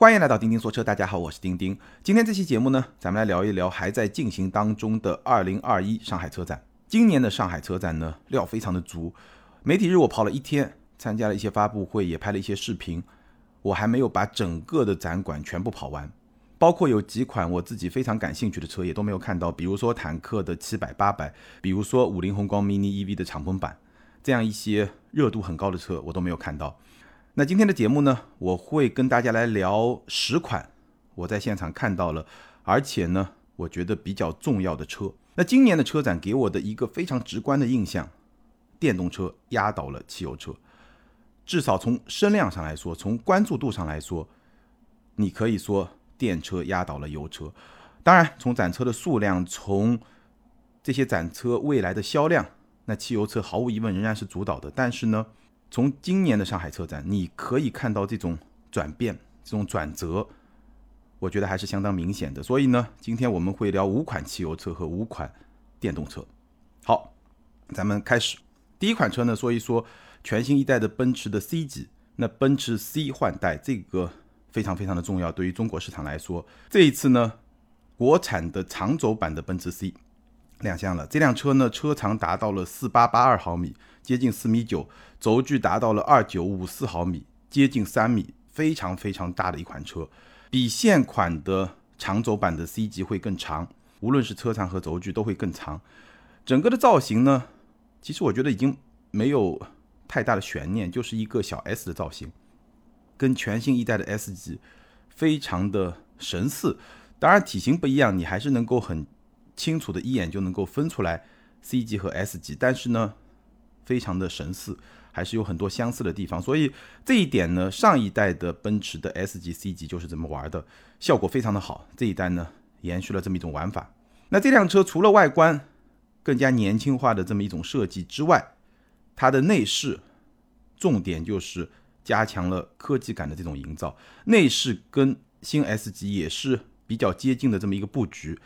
欢迎来到钉钉说车，大家好，我是钉钉。今天这期节目呢，咱们来聊一聊还在进行当中的2021上海车展。今年的上海车展呢，料非常的足。媒体日我跑了一天，参加了一些发布会，也拍了一些视频。我还没有把整个的展馆全部跑完，包括有几款我自己非常感兴趣的车也都没有看到，比如说坦克的七百、八百，比如说五菱宏光 mini EV 的敞篷版，这样一些热度很高的车我都没有看到。那今天的节目呢，我会跟大家来聊十款我在现场看到了，而且呢，我觉得比较重要的车。那今年的车展给我的一个非常直观的印象，电动车压倒了汽油车，至少从声量上来说，从关注度上来说，你可以说电车压倒了油车。当然，从展车的数量，从这些展车未来的销量，那汽油车毫无疑问仍然是主导的。但是呢？从今年的上海车展，你可以看到这种转变、这种转折，我觉得还是相当明显的。所以呢，今天我们会聊五款汽油车和五款电动车。好，咱们开始。第一款车呢，说一说全新一代的奔驰的 C 级。那奔驰 C 换代这个非常非常的重要，对于中国市场来说，这一次呢，国产的长轴版的奔驰 C 亮相了。这辆车呢，车长达到了四八八二毫米。接近四米九，轴距达到了二九五四毫米，接近三米，非常非常大的一款车，比现款的长轴版的 C 级会更长，无论是车长和轴距都会更长。整个的造型呢，其实我觉得已经没有太大的悬念，就是一个小 S 的造型，跟全新一代的 S 级非常的神似。当然体型不一样，你还是能够很清楚的一眼就能够分出来 C 级和 S 级，但是呢。非常的神似，还是有很多相似的地方，所以这一点呢，上一代的奔驰的 S 级、C 级就是这么玩的，效果非常的好。这一代呢，延续了这么一种玩法。那这辆车除了外观更加年轻化的这么一种设计之外，它的内饰重点就是加强了科技感的这种营造，内饰跟新 S 级也是比较接近的这么一个布局。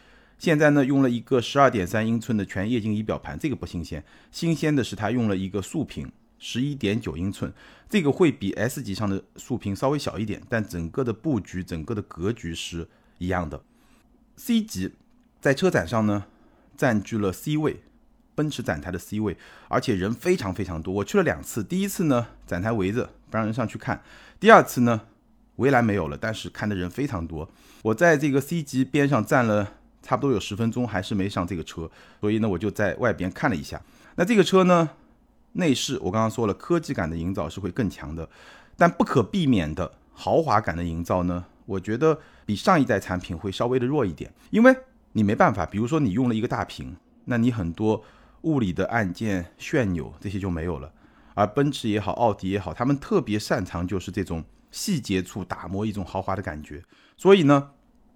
现在呢，用了一个十二点三英寸的全液晶仪表盘，这个不新鲜。新鲜的是它用了一个竖屏，十一点九英寸，这个会比 S 级上的竖屏稍微小一点，但整个的布局、整个的格局是一样的。C 级在车展上呢，占据了 C 位，奔驰展台的 C 位，而且人非常非常多。我去了两次，第一次呢，展台围着不让人上去看；第二次呢，围栏没有了，但是看的人非常多。我在这个 C 级边上站了。差不多有十分钟还是没上这个车，所以呢，我就在外边看了一下。那这个车呢，内饰我刚刚说了，科技感的营造是会更强的，但不可避免的豪华感的营造呢，我觉得比上一代产品会稍微的弱一点，因为你没办法，比如说你用了一个大屏，那你很多物理的按键、旋钮这些就没有了。而奔驰也好，奥迪也好，他们特别擅长就是这种细节处打磨一种豪华的感觉，所以呢。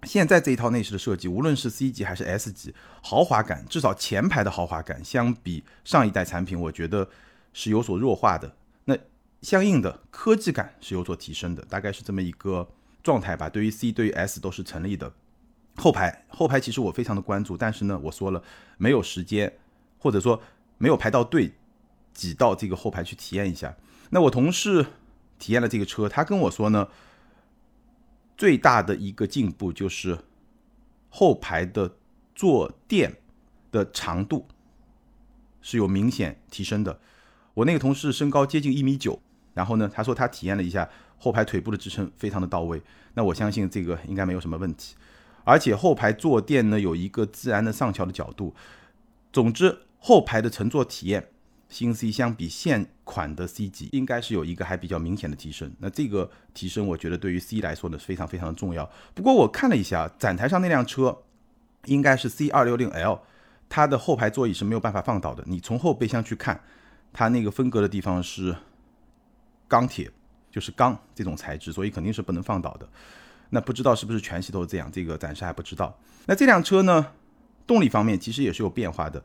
现在这一套内饰的设计，无论是 C 级还是 S 级，豪华感至少前排的豪华感，相比上一代产品，我觉得是有所弱化的。那相应的科技感是有所提升的，大概是这么一个状态吧。对于 C，对于 S 都是成立的。后排，后排其实我非常的关注，但是呢，我说了没有时间，或者说没有排到队，挤到这个后排去体验一下。那我同事体验了这个车，他跟我说呢。最大的一个进步就是后排的坐垫的长度是有明显提升的。我那个同事身高接近一米九，然后呢，他说他体验了一下后排腿部的支撑非常的到位。那我相信这个应该没有什么问题。而且后排坐垫呢有一个自然的上翘的角度。总之，后排的乘坐体验。新 C 相比现款的 C 级，应该是有一个还比较明显的提升。那这个提升，我觉得对于 C 来说呢，非常非常的重要。不过我看了一下展台上那辆车，应该是 C 二六零 L，它的后排座椅是没有办法放倒的。你从后备箱去看，它那个分隔的地方是钢铁，就是钢这种材质，所以肯定是不能放倒的。那不知道是不是全系都是这样，这个暂时还不知道。那这辆车呢，动力方面其实也是有变化的，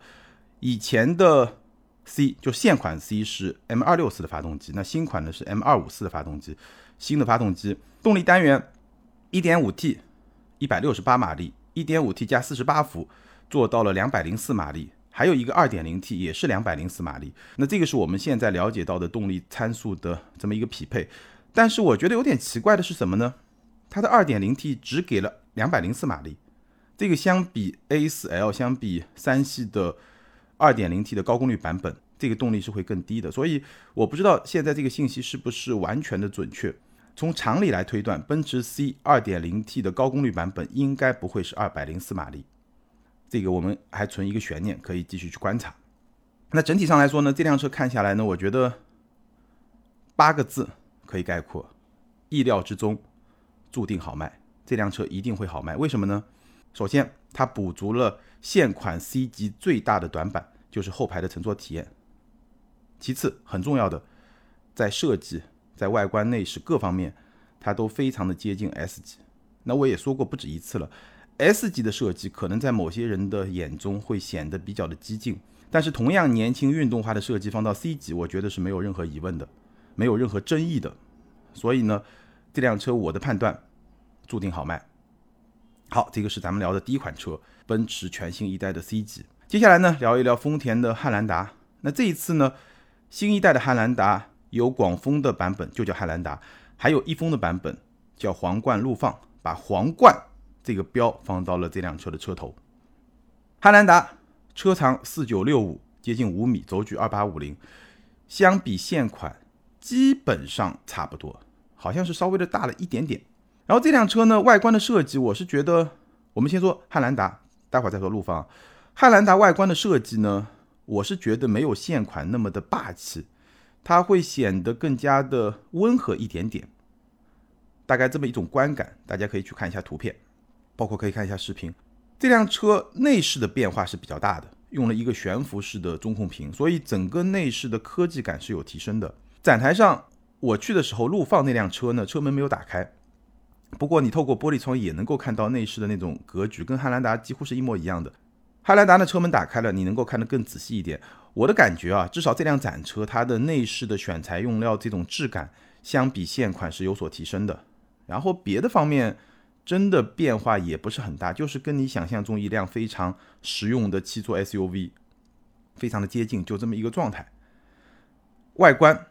以前的。C 就现款 C 是 M 二六四的发动机，那新款呢是 M 二五四的发动机，新的发动机动力单元一点五 T，一百六十八马力，一点五 T 加四十八伏，做到了两百零四马力，还有一个二点零 T 也是两百零四马力。那这个是我们现在了解到的动力参数的这么一个匹配。但是我觉得有点奇怪的是什么呢？它的 2.0T 只给了204马力，这个相比 A4L 相比三系的 2.0T 的高功率版本，这个动力是会更低的。所以我不知道现在这个信息是不是完全的准确。从常理来推断，奔驰 C 2.0T 的高功率版本应该不会是204马力，这个我们还存一个悬念，可以继续去观察。那整体上来说呢，这辆车看下来呢，我觉得八个字可以概括：意料之中，注定好卖。这辆车一定会好卖。为什么呢？首先，它补足了现款 C 级最大的短板，就是后排的乘坐体验。其次，很重要的，在设计、在外观内饰各方面，它都非常的接近 S 级。那我也说过不止一次了，S 级的设计可能在某些人的眼中会显得比较的激进。但是同样年轻运动化的设计放到 C 级，我觉得是没有任何疑问的，没有任何争议的。所以呢，这辆车我的判断注定好卖。好，这个是咱们聊的第一款车，奔驰全新一代的 C 级。接下来呢，聊一聊丰田的汉兰达。那这一次呢，新一代的汉兰达有广丰的版本，就叫汉兰达；还有一丰的版本，叫皇冠陆放，把皇冠这个标放到了这辆车的车头。汉兰达。车长四九六五，接近五米，轴距二八五零，相比现款基本上差不多，好像是稍微的大了一点点。然后这辆车呢，外观的设计，我是觉得，我们先说汉兰达，待会儿再说陆放。汉兰达外观的设计呢，我是觉得没有现款那么的霸气，它会显得更加的温和一点点，大概这么一种观感。大家可以去看一下图片，包括可以看一下视频。这辆车内饰的变化是比较大的，用了一个悬浮式的中控屏，所以整个内饰的科技感是有提升的。展台上我去的时候，陆放那辆车呢，车门没有打开，不过你透过玻璃窗也能够看到内饰的那种格局，跟汉兰达几乎是一模一样的。汉兰达的车门打开了，你能够看得更仔细一点。我的感觉啊，至少这辆展车它的内饰的选材用料这种质感，相比现款是有所提升的。然后别的方面。真的变化也不是很大，就是跟你想象中一辆非常实用的七座 SUV 非常的接近，就这么一个状态。外观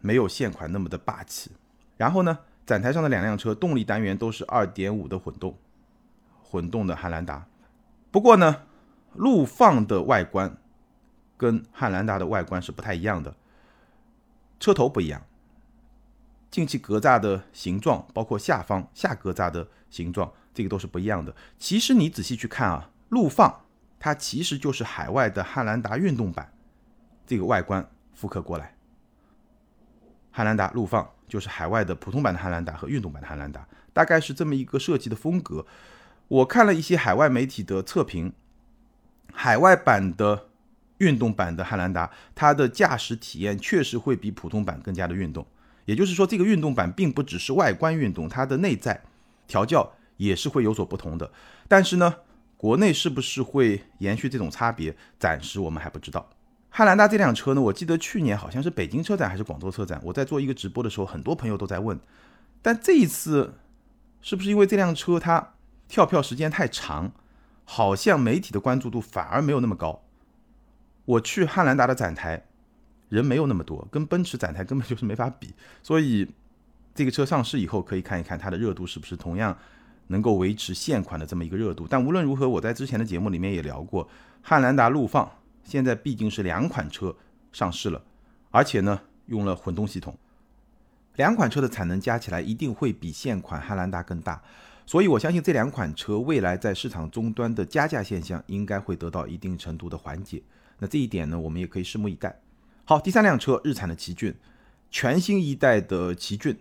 没有现款那么的霸气。然后呢，展台上的两辆车动力单元都是2.5的混动，混动的汉兰达。不过呢，陆放的外观跟汉兰达的外观是不太一样的，车头不一样。进气格栅的形状，包括下方下格栅的形状，这个都是不一样的。其实你仔细去看啊，陆放它其实就是海外的汉兰达运动版，这个外观复刻过来。汉兰达陆放就是海外的普通版的汉兰达和运动版的汉兰达，大概是这么一个设计的风格。我看了一些海外媒体的测评，海外版的运动版的汉兰达，它的驾驶体验确实会比普通版更加的运动。也就是说，这个运动版并不只是外观运动，它的内在调教也是会有所不同的。但是呢，国内是不是会延续这种差别，暂时我们还不知道。汉兰达这辆车呢，我记得去年好像是北京车展还是广州车展，我在做一个直播的时候，很多朋友都在问。但这一次是不是因为这辆车它跳票时间太长，好像媒体的关注度反而没有那么高？我去汉兰达的展台。人没有那么多，跟奔驰展台根本就是没法比，所以这个车上市以后可以看一看它的热度是不是同样能够维持现款的这么一个热度。但无论如何，我在之前的节目里面也聊过，汉兰达陆放现在毕竟是两款车上市了，而且呢用了混动系统，两款车的产能加起来一定会比现款汉兰达更大，所以我相信这两款车未来在市场终端的加价现象应该会得到一定程度的缓解。那这一点呢，我们也可以拭目以待。好，第三辆车，日产的奇骏，全新一代的奇骏，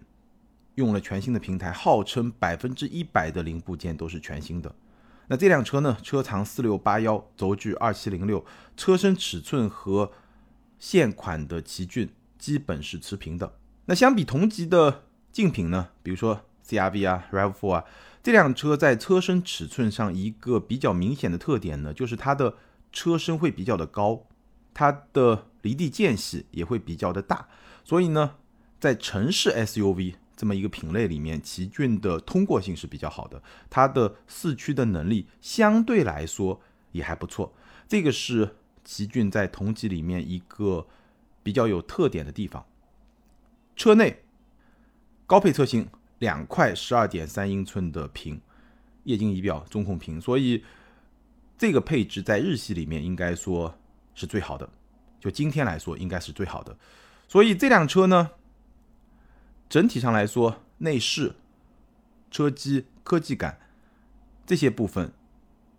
用了全新的平台，号称百分之一百的零部件都是全新的。那这辆车呢，车长四六八幺，轴距二七零六，车身尺寸和现款的奇骏基本是持平的。那相比同级的竞品呢，比如说 CRV 啊、RAV4 啊，这辆车在车身尺寸上一个比较明显的特点呢，就是它的车身会比较的高，它的。离地间隙也会比较的大，所以呢，在城市 SUV 这么一个品类里面，奇骏的通过性是比较好的，它的四驱的能力相对来说也还不错，这个是奇骏在同级里面一个比较有特点的地方。车内高配车型两块十二点三英寸的屏，液晶仪表、中控屏，所以这个配置在日系里面应该说是最好的。就今天来说，应该是最好的。所以这辆车呢，整体上来说，内饰、车机、科技感这些部分，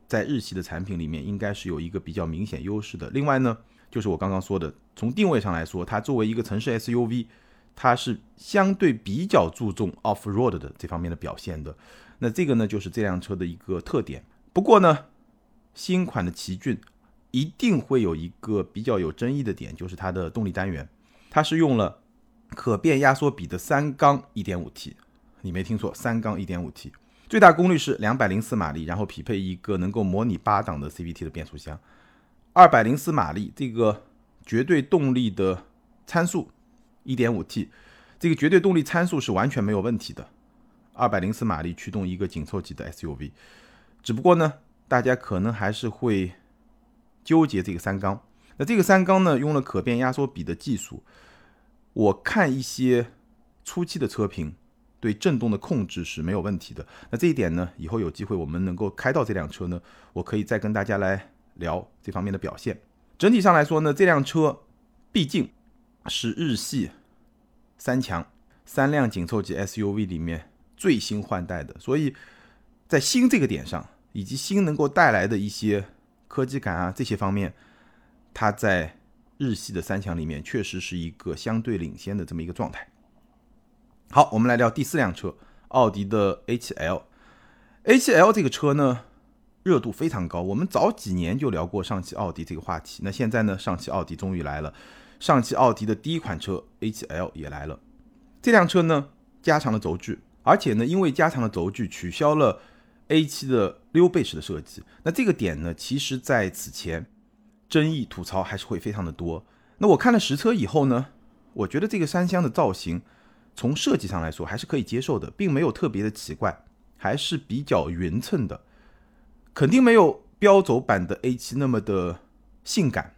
在日系的产品里面应该是有一个比较明显优势的。另外呢，就是我刚刚说的，从定位上来说，它作为一个城市 SUV，它是相对比较注重 off road 的这方面的表现的。那这个呢，就是这辆车的一个特点。不过呢，新款的奇骏。一定会有一个比较有争议的点，就是它的动力单元，它是用了可变压缩比的三缸 1.5T，你没听错，三缸 1.5T，最大功率是两百零四马力，然后匹配一个能够模拟八档的 CVT 的变速箱，二百零四马力这个绝对动力的参数，1.5T 这个绝对动力参数是完全没有问题的，二百零四马力驱动一个紧凑级的 SUV，只不过呢，大家可能还是会。纠结这个三缸，那这个三缸呢，用了可变压缩比的技术。我看一些初期的车评，对震动的控制是没有问题的。那这一点呢，以后有机会我们能够开到这辆车呢，我可以再跟大家来聊这方面的表现。整体上来说呢，这辆车毕竟是日系三强三辆紧凑级 SUV 里面最新换代的，所以在新这个点上，以及新能够带来的一些。科技感啊，这些方面，它在日系的三强里面确实是一个相对领先的这么一个状态。好，我们来聊第四辆车，奥迪的 A7L。A7L 这个车呢，热度非常高。我们早几年就聊过上汽奥迪这个话题，那现在呢，上汽奥迪终于来了，上汽奥迪的第一款车 A7L 也来了。这辆车呢，加长了轴距，而且呢，因为加长了轴距，取消了。A7 的溜背式的设计，那这个点呢，其实在此前争议吐槽还是会非常的多。那我看了实车以后呢，我觉得这个三厢的造型从设计上来说还是可以接受的，并没有特别的奇怪，还是比较匀称的，肯定没有标轴版的 A7 那么的性感，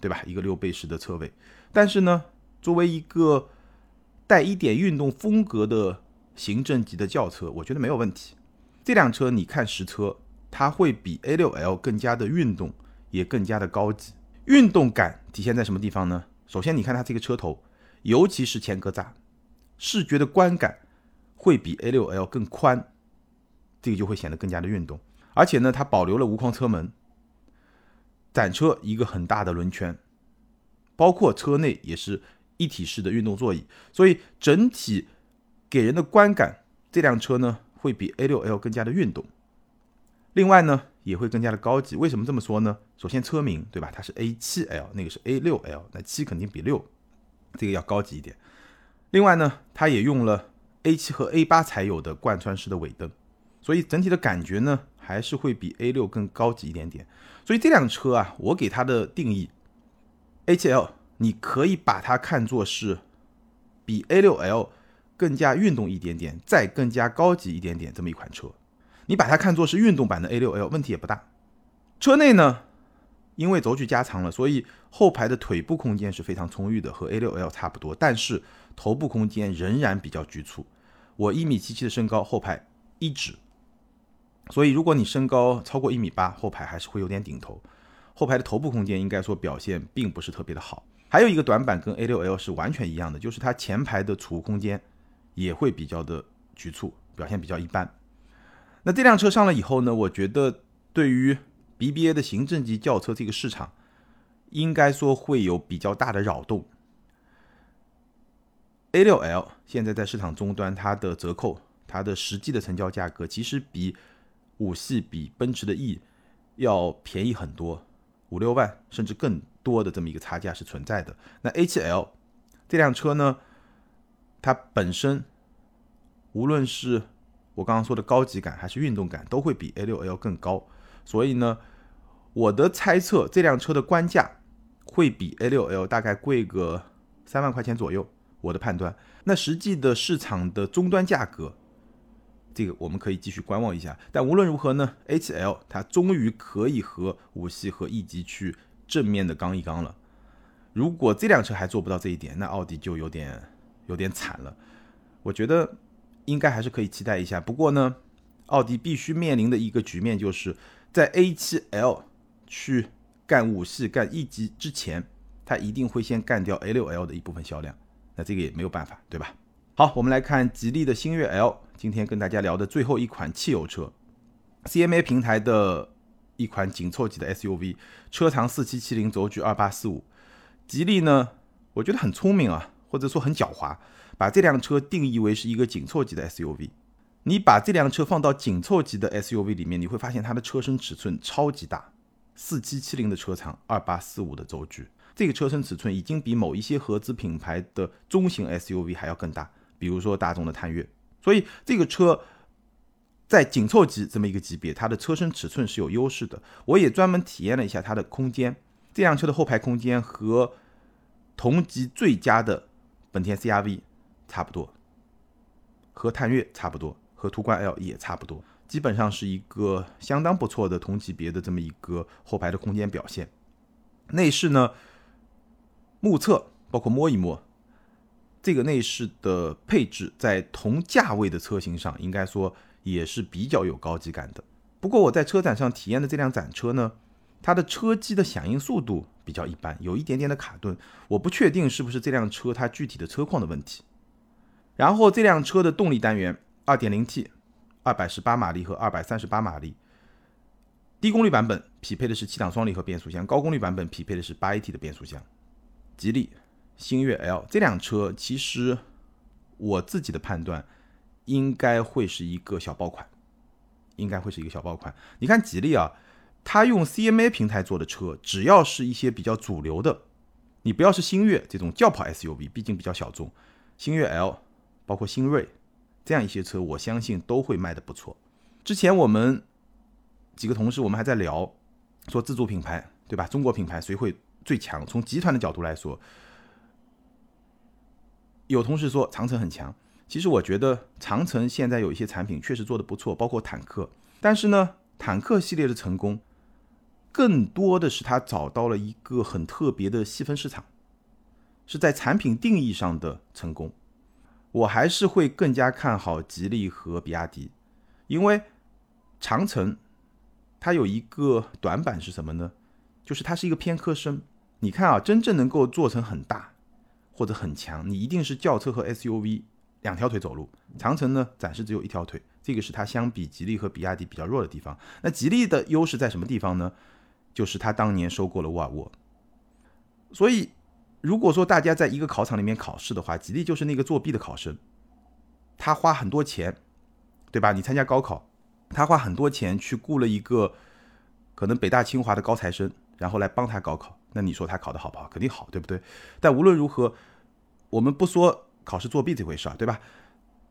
对吧？一个六背式的车尾，但是呢，作为一个带一点运动风格的行政级的轿车，我觉得没有问题。这辆车你看实车，它会比 A6L 更加的运动，也更加的高级。运动感体现在什么地方呢？首先你看它这个车头，尤其是前格栅，视觉的观感会比 A6L 更宽，这个就会显得更加的运动。而且呢，它保留了无框车门，展车一个很大的轮圈，包括车内也是一体式的运动座椅，所以整体给人的观感，这辆车呢。会比 A6L 更加的运动，另外呢也会更加的高级。为什么这么说呢？首先车名对吧？它是 A7L，那个是 A6L，那七肯定比六这个要高级一点。另外呢，它也用了 A7 和 A8 才有的贯穿式的尾灯，所以整体的感觉呢还是会比 A6 更高级一点点。所以这辆车啊，我给它的定义，A7L 你可以把它看作是比 A6L。更加运动一点点，再更加高级一点点，这么一款车，你把它看作是运动版的 A6L，问题也不大。车内呢，因为轴距加长了，所以后排的腿部空间是非常充裕的，和 A6L 差不多。但是头部空间仍然比较局促。我一米七七的身高，后排一指，所以如果你身高超过一米八，后排还是会有点顶头。后排的头部空间应该说表现并不是特别的好。还有一个短板跟 A6L 是完全一样的，就是它前排的储物空间。也会比较的局促，表现比较一般。那这辆车上了以后呢？我觉得对于 BBA 的行政级轿车这个市场，应该说会有比较大的扰动。A6L 现在在市场终端，它的折扣，它的实际的成交价格，其实比五系、比奔驰的 E 要便宜很多，五六万甚至更多的这么一个差价是存在的。那 A7L 这辆车呢？它本身，无论是我刚刚说的高级感还是运动感，都会比 A6L 更高。所以呢，我的猜测，这辆车的官价会比 A6L 大概贵个三万块钱左右。我的判断，那实际的市场的终端价格，这个我们可以继续观望一下。但无论如何呢，A7L 它终于可以和五系和 E 级去正面的刚一刚了。如果这辆车还做不到这一点，那奥迪就有点。有点惨了，我觉得应该还是可以期待一下。不过呢，奥迪必须面临的一个局面就是在 A7L 去干五系、干 E 级之前，它一定会先干掉 A6L 的一部分销量。那这个也没有办法，对吧？好，我们来看吉利的星越 L，今天跟大家聊的最后一款汽油车，CMA 平台的一款紧凑级的 SUV，车长四七七零，轴距二八四五。吉利呢，我觉得很聪明啊，或者说很狡猾，把这辆车定义为是一个紧凑级的 SUV。你把这辆车放到紧凑级的 SUV 里面，你会发现它的车身尺寸超级大，四七七零的车长，二八四五的轴距，这个车身尺寸已经比某一些合资品牌的中型 SUV 还要更大。比如说大众的探岳，所以这个车在紧凑级这么一个级别，它的车身尺寸是有优势的。我也专门体验了一下它的空间，这辆车的后排空间和同级最佳的本田 CRV 差不多，和探岳差不多，和途观 L 也差不多，基本上是一个相当不错的同级别的这么一个后排的空间表现。内饰呢，目测包括摸一摸。这个内饰的配置在同价位的车型上，应该说也是比较有高级感的。不过我在车展上体验的这辆展车呢，它的车机的响应速度比较一般，有一点点的卡顿。我不确定是不是这辆车它具体的车况的问题。然后这辆车的动力单元，2.0T，二百十八马力和二百三十八马力，低功率版本匹配的是七档双离合变速箱，高功率版本匹配的是八 AT 的变速箱。吉利。星越 L 这辆车，其实我自己的判断应该会是一个小爆款，应该会是一个小爆款。你看吉利啊，它用 CMA 平台做的车，只要是一些比较主流的，你不要是星越这种轿跑 SUV，毕竟比较小众，星越 L 包括星锐这样一些车，我相信都会卖的不错。之前我们几个同事，我们还在聊说自主品牌，对吧？中国品牌谁会最强？从集团的角度来说。有同事说长城很强，其实我觉得长城现在有一些产品确实做的不错，包括坦克。但是呢，坦克系列的成功，更多的是它找到了一个很特别的细分市场，是在产品定义上的成功。我还是会更加看好吉利和比亚迪，因为长城它有一个短板是什么呢？就是它是一个偏科生。你看啊，真正能够做成很大。或者很强，你一定是轿车和 SUV 两条腿走路。长城呢，暂时只有一条腿，这个是它相比吉利和比亚迪比较弱的地方。那吉利的优势在什么地方呢？就是它当年收购了沃尔沃。所以，如果说大家在一个考场里面考试的话，吉利就是那个作弊的考生，他花很多钱，对吧？你参加高考，他花很多钱去雇了一个可能北大清华的高材生，然后来帮他高考。那你说他考得好不好？肯定好，对不对？但无论如何。我们不说考试作弊这回事儿，对吧？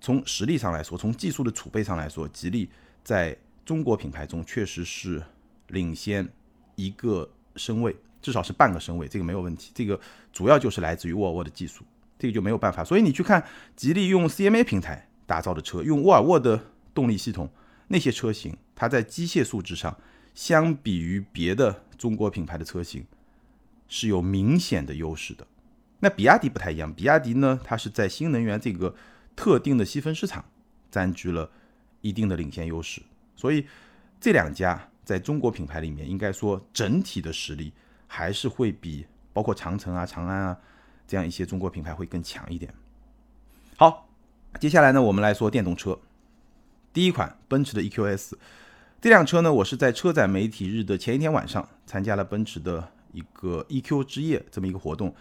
从实力上来说，从技术的储备上来说，吉利在中国品牌中确实是领先一个身位，至少是半个身位，这个没有问题。这个主要就是来自于沃尔沃的技术，这个就没有办法。所以你去看吉利用 CMA 平台打造的车，用沃尔沃的动力系统，那些车型，它在机械素质上，相比于别的中国品牌的车型，是有明显的优势的。那比亚迪不太一样，比亚迪呢，它是在新能源这个特定的细分市场占据了一定的领先优势，所以这两家在中国品牌里面，应该说整体的实力还是会比包括长城啊、长安啊这样一些中国品牌会更强一点。好，接下来呢，我们来说电动车，第一款奔驰的 EQS 这辆车呢，我是在车展媒体日的前一天晚上参加了奔驰的一个 EQ 之夜这么一个活动。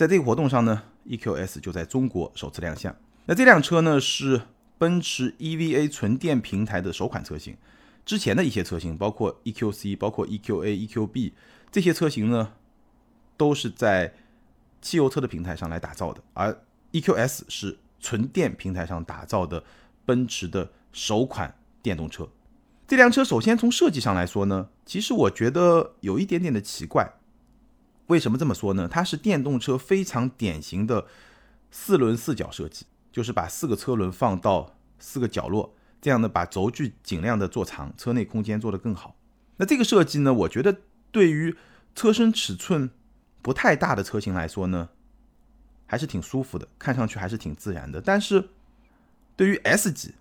在这个活动上呢，EQS 就在中国首次亮相。那这辆车呢是奔驰 EVA 纯电平台的首款车型。之前的一些车型，包括 EQC、包括 EQA、EQB 这些车型呢，都是在汽油车的平台上来打造的，而 EQS 是纯电平台上打造的奔驰的首款电动车。这辆车首先从设计上来说呢，其实我觉得有一点点的奇怪。为什么这么说呢？它是电动车非常典型的四轮四角设计，就是把四个车轮放到四个角落，这样呢把轴距尽量的做长，车内空间做得更好。那这个设计呢，我觉得对于车身尺寸不太大的车型来说呢，还是挺舒服的，看上去还是挺自然的。但是对于 S 级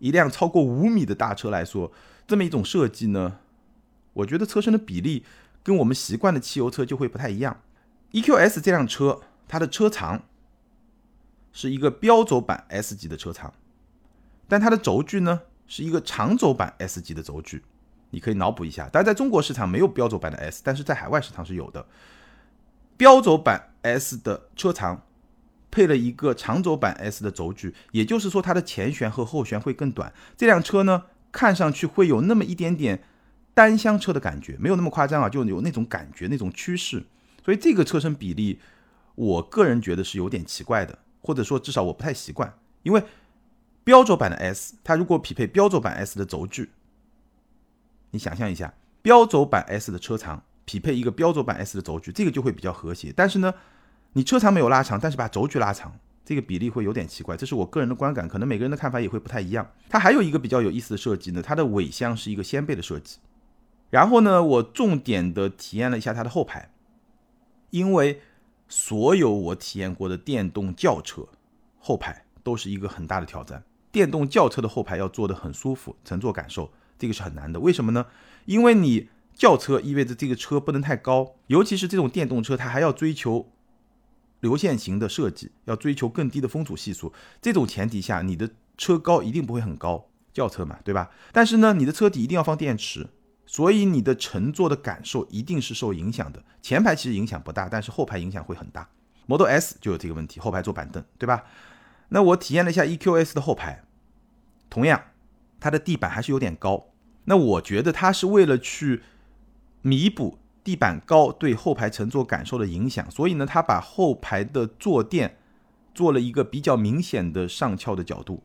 一辆超过五米的大车来说，这么一种设计呢，我觉得车身的比例跟我们习惯的汽油车就会不太一样。EQS 这辆车，它的车长是一个标轴版 S 级的车长，但它的轴距呢是一个长轴版 S 级的轴距。你可以脑补一下，当然在中国市场没有标轴版的 S，但是在海外市场是有的。标轴版 S 的车长配了一个长轴版 S 的轴距，也就是说它的前悬和后悬会更短。这辆车呢，看上去会有那么一点点单厢车的感觉，没有那么夸张啊，就有那种感觉，那种趋势。所以这个车身比例，我个人觉得是有点奇怪的，或者说至少我不太习惯，因为标轴版的 S，它如果匹配标轴版 S 的轴距。你想象一下，标轴版 S 的车长匹配一个标轴版 S 的轴距，这个就会比较和谐。但是呢，你车长没有拉长，但是把轴距拉长，这个比例会有点奇怪。这是我个人的观感，可能每个人的看法也会不太一样。它还有一个比较有意思的设计呢，它的尾箱是一个掀背的设计。然后呢，我重点的体验了一下它的后排，因为所有我体验过的电动轿车后排都是一个很大的挑战。电动轿车的后排要坐得很舒服，乘坐感受。这个是很难的，为什么呢？因为你轿车意味着这个车不能太高，尤其是这种电动车，它还要追求流线型的设计，要追求更低的风阻系数。这种前提下，你的车高一定不会很高，轿车嘛，对吧？但是呢，你的车底一定要放电池，所以你的乘坐的感受一定是受影响的。前排其实影响不大，但是后排影响会很大。Model S 就有这个问题，后排坐板凳，对吧？那我体验了一下 EQS 的后排，同样。它的地板还是有点高，那我觉得它是为了去弥补地板高对后排乘坐感受的影响，所以呢，它把后排的坐垫做了一个比较明显的上翘的角度，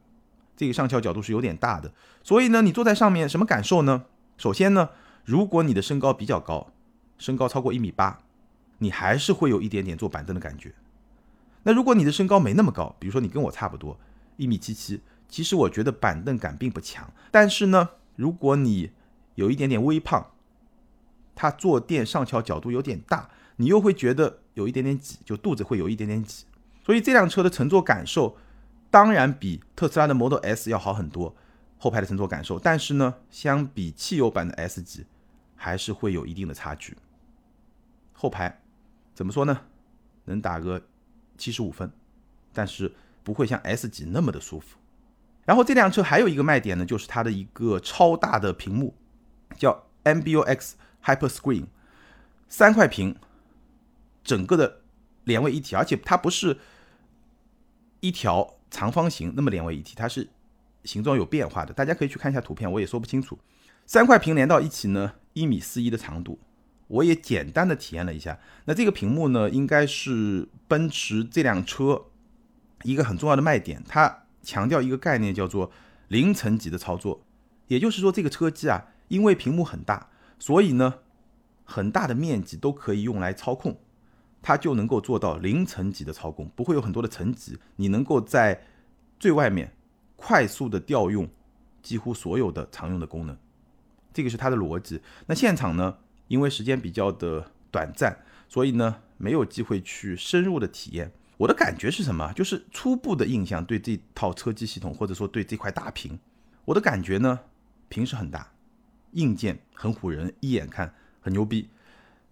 这个上翘角度是有点大的，所以呢，你坐在上面什么感受呢？首先呢，如果你的身高比较高，身高超过一米八，你还是会有一点点坐板凳的感觉。那如果你的身高没那么高，比如说你跟我差不多一米七七。其实我觉得板凳感并不强，但是呢，如果你有一点点微胖，它坐垫上翘角度有点大，你又会觉得有一点点挤，就肚子会有一点点挤。所以这辆车的乘坐感受当然比特斯拉的 Model S 要好很多，后排的乘坐感受，但是呢，相比汽油版的 S 级，还是会有一定的差距。后排怎么说呢？能打个七十五分，但是不会像 S 级那么的舒服。然后这辆车还有一个卖点呢，就是它的一个超大的屏幕，叫 MBUX Hyper Screen，三块屏，整个的连为一体，而且它不是一条长方形那么连为一体，它是形状有变化的。大家可以去看一下图片，我也说不清楚。三块屏连到一起呢，一米四一的长度，我也简单的体验了一下。那这个屏幕呢，应该是奔驰这辆车一个很重要的卖点，它。强调一个概念，叫做零层级的操作，也就是说，这个车机啊，因为屏幕很大，所以呢，很大的面积都可以用来操控，它就能够做到零层级的操控，不会有很多的层级，你能够在最外面快速的调用几乎所有的常用的功能，这个是它的逻辑。那现场呢，因为时间比较的短暂，所以呢，没有机会去深入的体验。我的感觉是什么？就是初步的印象，对这套车机系统，或者说对这块大屏，我的感觉呢，屏是很大，硬件很唬人，一眼看很牛逼。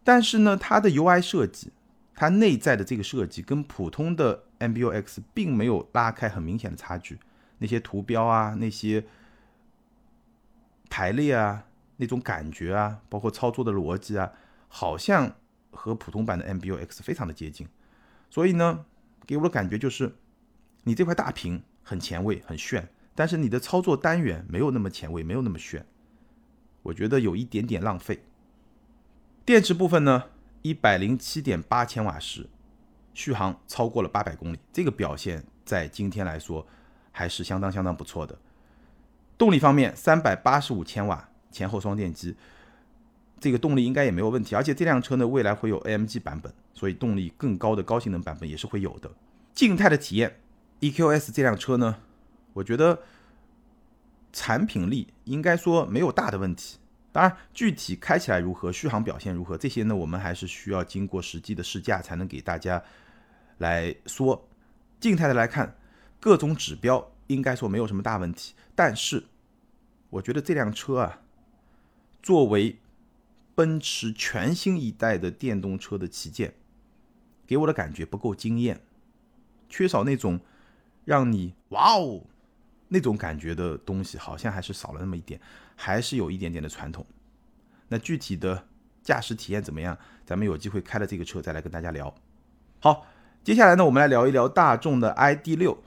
但是呢，它的 UI 设计，它内在的这个设计跟普通的 MBUX 并没有拉开很明显的差距。那些图标啊，那些排列啊，那种感觉啊，包括操作的逻辑啊，好像和普通版的 MBUX 非常的接近。所以呢。给我的感觉就是，你这块大屏很前卫、很炫，但是你的操作单元没有那么前卫、没有那么炫，我觉得有一点点浪费。电池部分呢，一百零七点八千瓦时，续航超过了八百公里，这个表现在今天来说还是相当相当不错的。动力方面，三百八十五千瓦前后双电机。这个动力应该也没有问题，而且这辆车呢，未来会有 AMG 版本，所以动力更高的高性能版本也是会有的。静态的体验，EQS 这辆车呢，我觉得产品力应该说没有大的问题。当然，具体开起来如何，续航表现如何，这些呢，我们还是需要经过实际的试驾才能给大家来说。静态的来看，各种指标应该说没有什么大问题。但是，我觉得这辆车啊，作为奔驰全新一代的电动车的旗舰，给我的感觉不够惊艳，缺少那种让你哇哦那种感觉的东西，好像还是少了那么一点，还是有一点点的传统。那具体的驾驶体验怎么样？咱们有机会开了这个车再来跟大家聊。好，接下来呢，我们来聊一聊大众的 ID.6，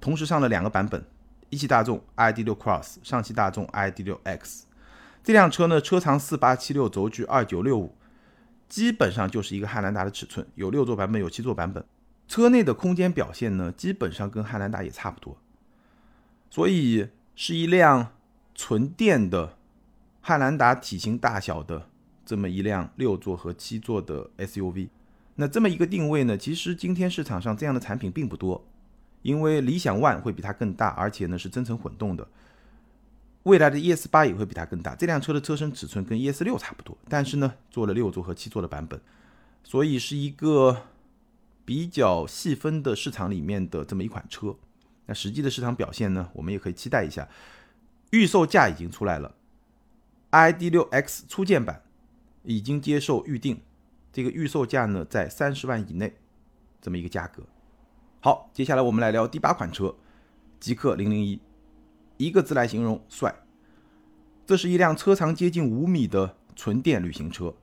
同时上了两个版本。一汽大众 ID.6 Cross，上汽大众 ID.6 X，这辆车呢，车长四八七六，轴距二九六五，基本上就是一个汉兰达的尺寸，有六座版本，有七座版本。车内的空间表现呢，基本上跟汉兰达也差不多，所以是一辆纯电的汉兰达体型大小的这么一辆六座和七座的 SUV。那这么一个定位呢，其实今天市场上这样的产品并不多。因为理想 ONE 会比它更大，而且呢是增程混动的。未来的 ES 八也会比它更大。这辆车的车身尺寸跟 ES 六差不多，但是呢做了六座和七座的版本，所以是一个比较细分的市场里面的这么一款车。那实际的市场表现呢，我们也可以期待一下。预售价已经出来了，ID.6X 初见版已经接受预定，这个预售价呢在三十万以内，这么一个价格。好，接下来我们来聊第八款车，极氪零零一，一个字来形容帅。这是一辆车长接近五米的纯电旅行车，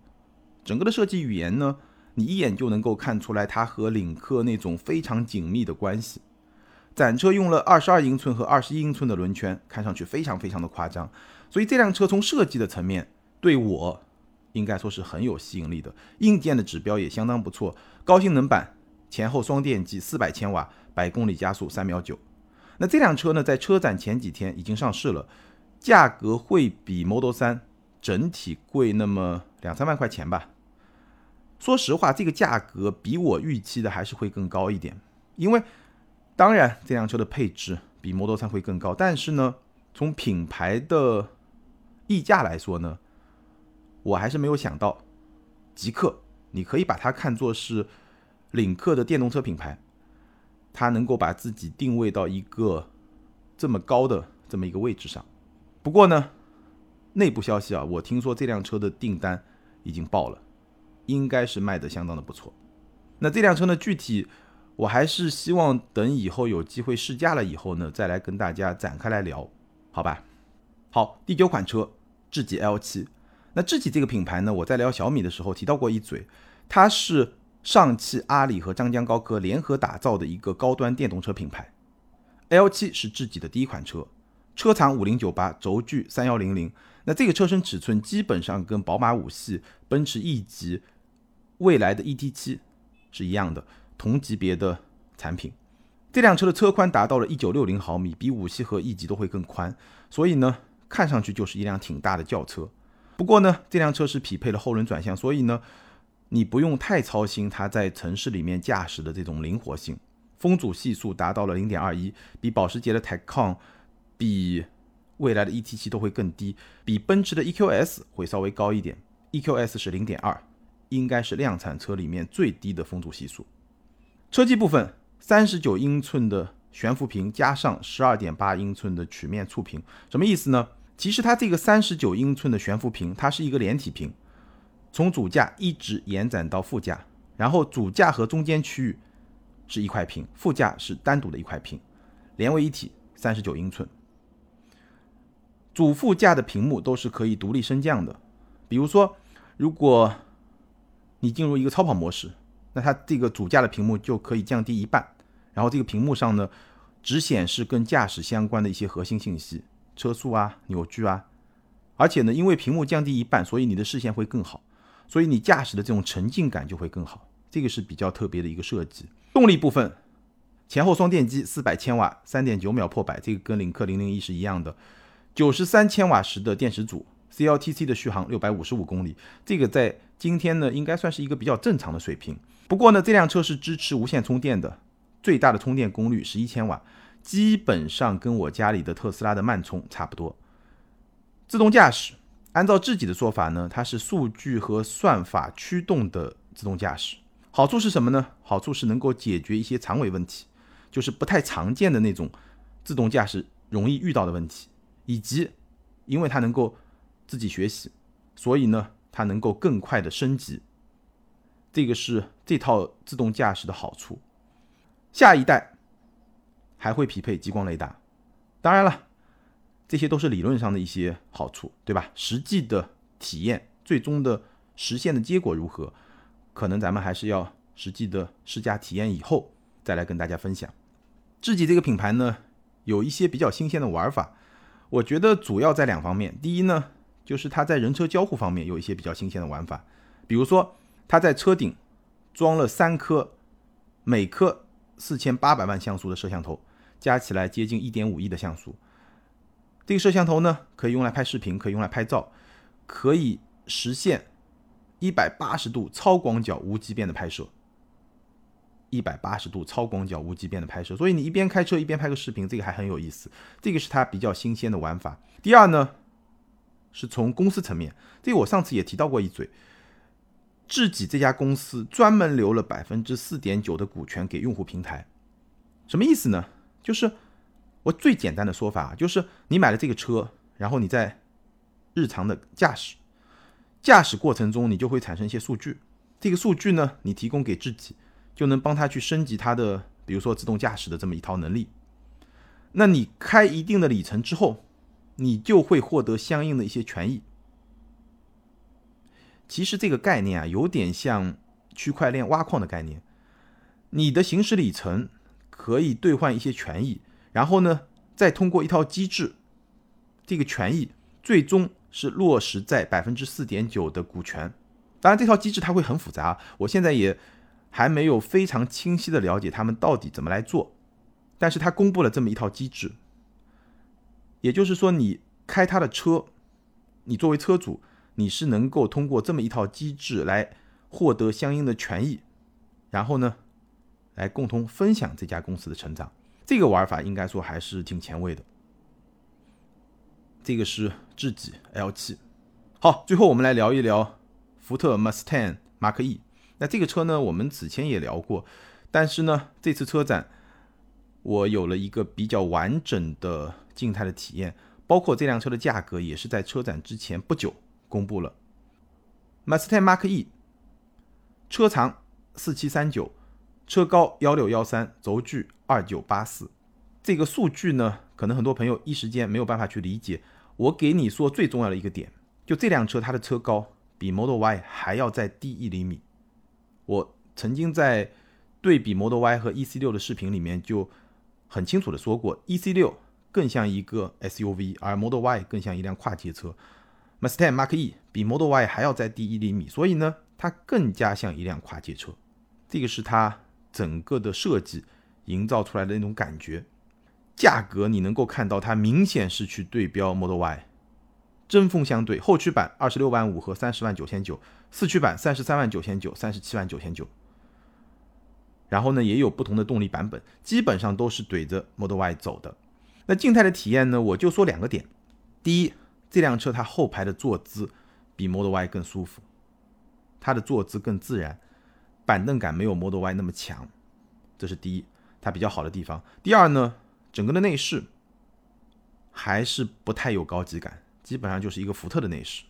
整个的设计语言呢，你一眼就能够看出来它和领克那种非常紧密的关系。展车用了二十二英寸和二十一英寸的轮圈，看上去非常非常的夸张，所以这辆车从设计的层面对我应该说是很有吸引力的。硬件的指标也相当不错，高性能版。前后双电机，四百千瓦，百公里加速三秒九。那这辆车呢，在车展前几天已经上市了，价格会比 Model 3整体贵那么两三万块钱吧。说实话，这个价格比我预期的还是会更高一点。因为当然这辆车的配置比 Model 3会更高，但是呢，从品牌的溢价来说呢，我还是没有想到，极客，你可以把它看作是。领克的电动车品牌，它能够把自己定位到一个这么高的这么一个位置上。不过呢，内部消息啊，我听说这辆车的订单已经爆了，应该是卖的相当的不错。那这辆车呢，具体我还是希望等以后有机会试驾了以后呢，再来跟大家展开来聊，好吧？好，第九款车智己 L7。那智己这个品牌呢，我在聊小米的时候提到过一嘴，它是。上汽、阿里和张江高科联合打造的一个高端电动车品牌，L7 是智己的第一款车，车长五零九八，轴距三幺零零。那这个车身尺寸基本上跟宝马五系、奔驰 E 级、未来的 ET 七是一样的，同级别的产品。这辆车的车宽达到了一九六零毫米，比五系和 E 级都会更宽，所以呢，看上去就是一辆挺大的轿车。不过呢，这辆车是匹配了后轮转向，所以呢。你不用太操心它在城市里面驾驶的这种灵活性，风阻系数达到了零点二一，比保时捷的 Taycan、比未来的 ET7 都会更低，比奔驰的 EQS 会稍微高一点，EQS 是零点二，应该是量产车里面最低的风阻系数。车机部分，三十九英寸的悬浮屏加上十二点八英寸的曲面触屏，什么意思呢？其实它这个三十九英寸的悬浮屏，它是一个连体屏。从主驾一直延展到副驾，然后主驾和中间区域是一块屏，副驾是单独的一块屏，连为一体，三十九英寸。主副驾的屏幕都是可以独立升降的，比如说，如果你进入一个超跑模式，那它这个主驾的屏幕就可以降低一半，然后这个屏幕上呢，只显示跟驾驶相关的一些核心信息，车速啊、扭矩啊，而且呢，因为屏幕降低一半，所以你的视线会更好。所以你驾驶的这种沉浸感就会更好，这个是比较特别的一个设计。动力部分，前后双电机，四百千瓦，三点九秒破百，这个跟领克零零一是一样的。九十三千瓦时的电池组，CLTC 的续航六百五十五公里，这个在今天呢应该算是一个比较正常的水平。不过呢，这辆车是支持无线充电的，最大的充电功率十一千瓦，基本上跟我家里的特斯拉的慢充差不多。自动驾驶。按照自己的说法呢，它是数据和算法驱动的自动驾驶。好处是什么呢？好处是能够解决一些长尾问题，就是不太常见的那种自动驾驶容易遇到的问题，以及因为它能够自己学习，所以呢，它能够更快的升级。这个是这套自动驾驶的好处。下一代还会匹配激光雷达，当然了，这些都是理论上的一些好处，对吧？实际的体验，最终的实现的结果如何，可能咱们还是要实际的试驾体验以后再来跟大家分享。智己这个品牌呢，有一些比较新鲜的玩法，我觉得主要在两方面。第一呢，就是它在人车交互方面有一些比较新鲜的玩法，比如说。它在车顶装了三颗每颗四千八百万像素的摄像头，加起来接近一点五亿的像素。这个摄像头呢，可以用来拍视频，可以用来拍照，可以实现一百八十度超广角无畸变的拍摄。一百八十度超广角无畸变的拍摄，所以你一边开车一边拍个视频，这个还很有意思。这个是它比较新鲜的玩法。第二呢，是从公司层面，这个我上次也提到过一嘴。智己这家公司专门留了百分之四点九的股权给用户平台，什么意思呢？就是我最简单的说法，就是你买了这个车，然后你在日常的驾驶驾驶过程中，你就会产生一些数据，这个数据呢，你提供给自己，就能帮他去升级他的，比如说自动驾驶的这么一套能力。那你开一定的里程之后，你就会获得相应的一些权益。其实这个概念啊，有点像区块链挖矿的概念。你的行驶里程可以兑换一些权益，然后呢，再通过一套机制，这个权益最终是落实在百分之四点九的股权。当然，这套机制它会很复杂，我现在也还没有非常清晰的了解他们到底怎么来做。但是他公布了这么一套机制，也就是说，你开他的车，你作为车主。你是能够通过这么一套机制来获得相应的权益，然后呢，来共同分享这家公司的成长。这个玩法应该说还是挺前卫的。这个是智己 L7。好，最后我们来聊一聊福特 Mustang Mark E。那这个车呢，我们此前也聊过，但是呢，这次车展我有了一个比较完整的静态的体验，包括这辆车的价格也是在车展之前不久。公布了，Mustang Mark E，车长四七三九，车高幺六幺三，轴距二九八四。这个数据呢，可能很多朋友一时间没有办法去理解。我给你说最重要的一个点，就这辆车它的车高比 Model Y 还要再低一厘米。我曾经在对比 Model Y 和 EC 六的视频里面就很清楚的说过，EC 六更像一个 SUV，而 Model Y 更像一辆跨界车。Mustang Mark E 比 Model Y 还要再低一厘米，所以呢，它更加像一辆跨界车。这个是它整个的设计营造出来的那种感觉。价格你能够看到，它明显是去对标 Model Y，针锋相对。后驱版二十六万五和三十万九千九，四驱版三十三万九千九、三十七万九千九。然后呢，也有不同的动力版本，基本上都是怼着 Model Y 走的。那静态的体验呢，我就说两个点，第一。这辆车它后排的坐姿比 Model Y 更舒服，它的坐姿更自然，板凳感没有 Model Y 那么强，这是第一，它比较好的地方。第二呢，整个的内饰还是不太有高级感，基本上就是一个福特的内饰。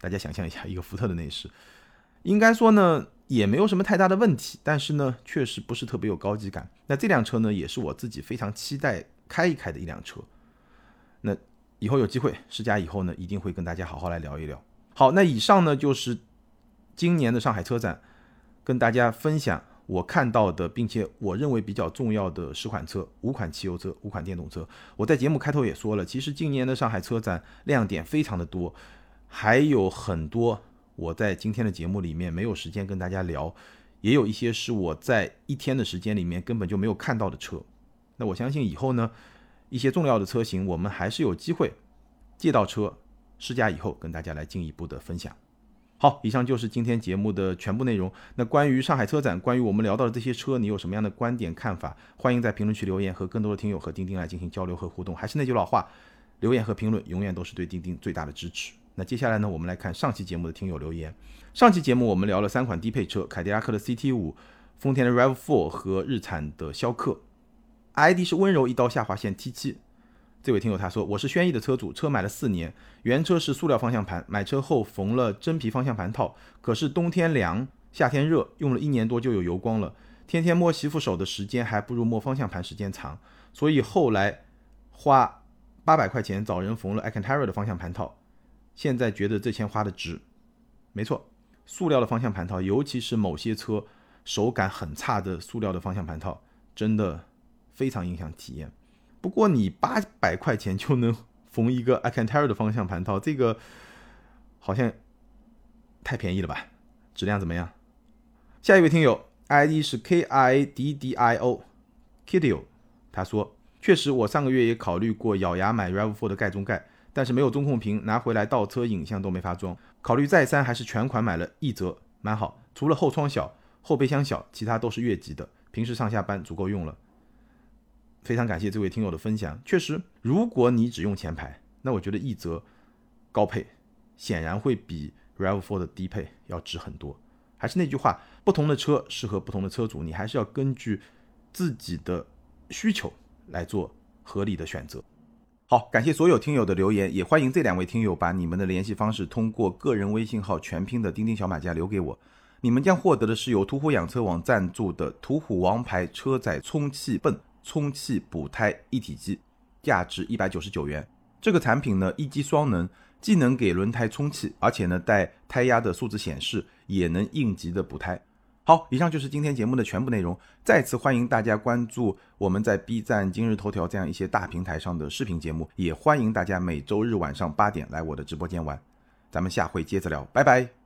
大家想象一下，一个福特的内饰，应该说呢也没有什么太大的问题，但是呢确实不是特别有高级感。那这辆车呢也是我自己非常期待开一开的一辆车。那。以后有机会试驾以后呢，一定会跟大家好好来聊一聊。好，那以上呢就是今年的上海车展，跟大家分享我看到的，并且我认为比较重要的十款车、五款汽油车、五款电动车。我在节目开头也说了，其实今年的上海车展亮点非常的多，还有很多我在今天的节目里面没有时间跟大家聊，也有一些是我在一天的时间里面根本就没有看到的车。那我相信以后呢。一些重要的车型，我们还是有机会借到车试驾以后，跟大家来进一步的分享。好，以上就是今天节目的全部内容。那关于上海车展，关于我们聊到的这些车，你有什么样的观点看法？欢迎在评论区留言，和更多的听友和钉钉来进行交流和互动。还是那句老话，留言和评论永远都是对钉钉最大的支持。那接下来呢，我们来看上期节目的听友留言。上期节目我们聊了三款低配车：凯迪拉克的 CT 五、丰田的 RAV4 和日产的逍客。，ID 是温柔一刀下划线 T 七。这位听友他说：“我是轩逸的车主，车买了四年，原车是塑料方向盘，买车后缝了真皮方向盘套，可是冬天凉，夏天热，用了一年多就有油光了。天天摸媳妇手的时间还不如摸方向盘时间长，所以后来花八百块钱找人缝了 a c a n t a r a 的方向盘套，现在觉得这钱花的值。没错，塑料的方向盘套，尤其是某些车手感很差的塑料的方向盘套，真的非常影响体验。”不过你八百块钱就能缝一个 Acantara 的方向盘套，这个好像太便宜了吧？质量怎么样？下一位听友 ID 是 K I D D I O，Kidio，他说：确实，我上个月也考虑过咬牙买 Rav4 的盖中盖，但是没有中控屏，拿回来倒车影像都没法装。考虑再三，还是全款买了一折，蛮好。除了后窗小、后备箱小，其他都是越级的，平时上下班足够用了。非常感谢这位听友的分享。确实，如果你只用前排，那我觉得奕泽高配显然会比 Rav4 的低配要值很多。还是那句话，不同的车适合不同的车主，你还是要根据自己的需求来做合理的选择。好，感谢所有听友的留言，也欢迎这两位听友把你们的联系方式通过个人微信号全拼的钉钉小马甲留给我。你们将获得的是由途虎养车网赞助的途虎王牌车载充气泵。充气补胎一体机，价值一百九十九元。这个产品呢，一机双能，既能给轮胎充气，而且呢带胎压的数字显示，也能应急的补胎。好，以上就是今天节目的全部内容。再次欢迎大家关注我们在 B 站、今日头条这样一些大平台上的视频节目，也欢迎大家每周日晚上八点来我的直播间玩。咱们下回接着聊，拜拜。